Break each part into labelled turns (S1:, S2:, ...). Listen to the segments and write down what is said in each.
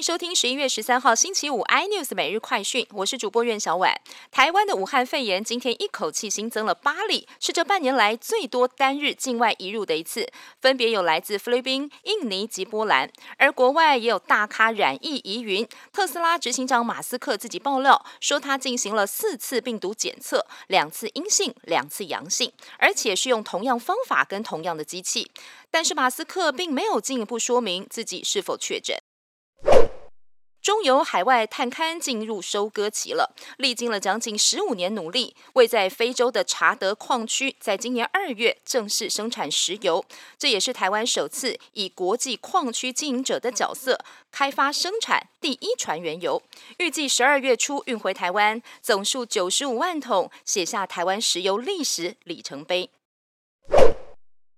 S1: 收听十一月十三号星期五 iNews 每日快讯，我是主播苑小婉。台湾的武汉肺炎今天一口气新增了八例，是这半年来最多单日境外移入的一次，分别有来自菲律宾、印尼及波兰。而国外也有大咖染疫疑云，特斯拉执行长马斯克自己爆料说，他进行了四次病毒检测，两次阴性，两次阳性，而且是用同样方法跟同样的机器。但是马斯克并没有进一步说明自己是否确诊。中油海外探勘进入收割期了，历经了将近十五年努力，位在非洲的查德矿区，在今年二月正式生产石油。这也是台湾首次以国际矿区经营者的角色开发生产第一船原油，预计十二月初运回台湾，总数九十五万桶，写下台湾石油历史里程碑。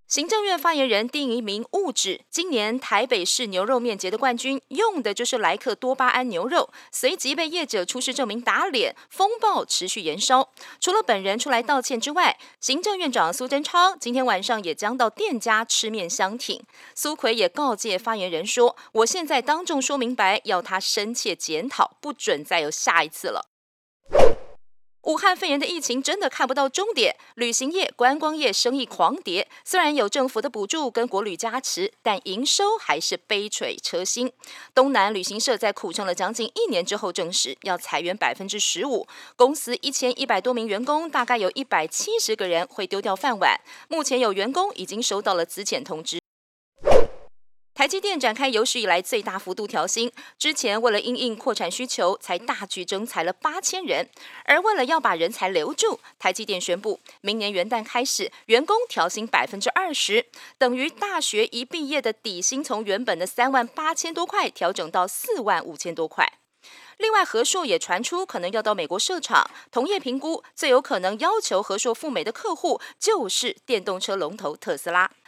S1: 行政院发言人丁一鸣误指，今年台北市牛肉面节的冠军用的就是莱克多巴胺牛肉，随即被业者出示证明打脸，风暴持续延烧。除了本人出来道歉之外，行政院长苏贞昌今天晚上也将到店家吃面相挺。苏奎也告诫发言人说：“我现在当众说明白，要他深切检讨，不准再有下一次了。”武汉肺炎的疫情真的看不到终点，旅行业、观光业生意狂跌。虽然有政府的补助跟国旅加持，但营收还是杯水车薪。东南旅行社在苦撑了将近一年之后，证实要裁员百分之十五，公司一千一百多名员工，大概有一百七十个人会丢掉饭碗。目前有员工已经收到了资遣通知。台积电展开有史以来最大幅度调薪，之前为了因应扩产需求，才大举征才了八千人。而为了要把人才留住，台积电宣布，明年元旦开始，员工调薪百分之二十，等于大学一毕业的底薪从原本的三万八千多块调整到四万五千多块。另外，和硕也传出可能要到美国设厂，同业评估最有可能要求和硕赴美的客户就是电动车龙头特斯拉。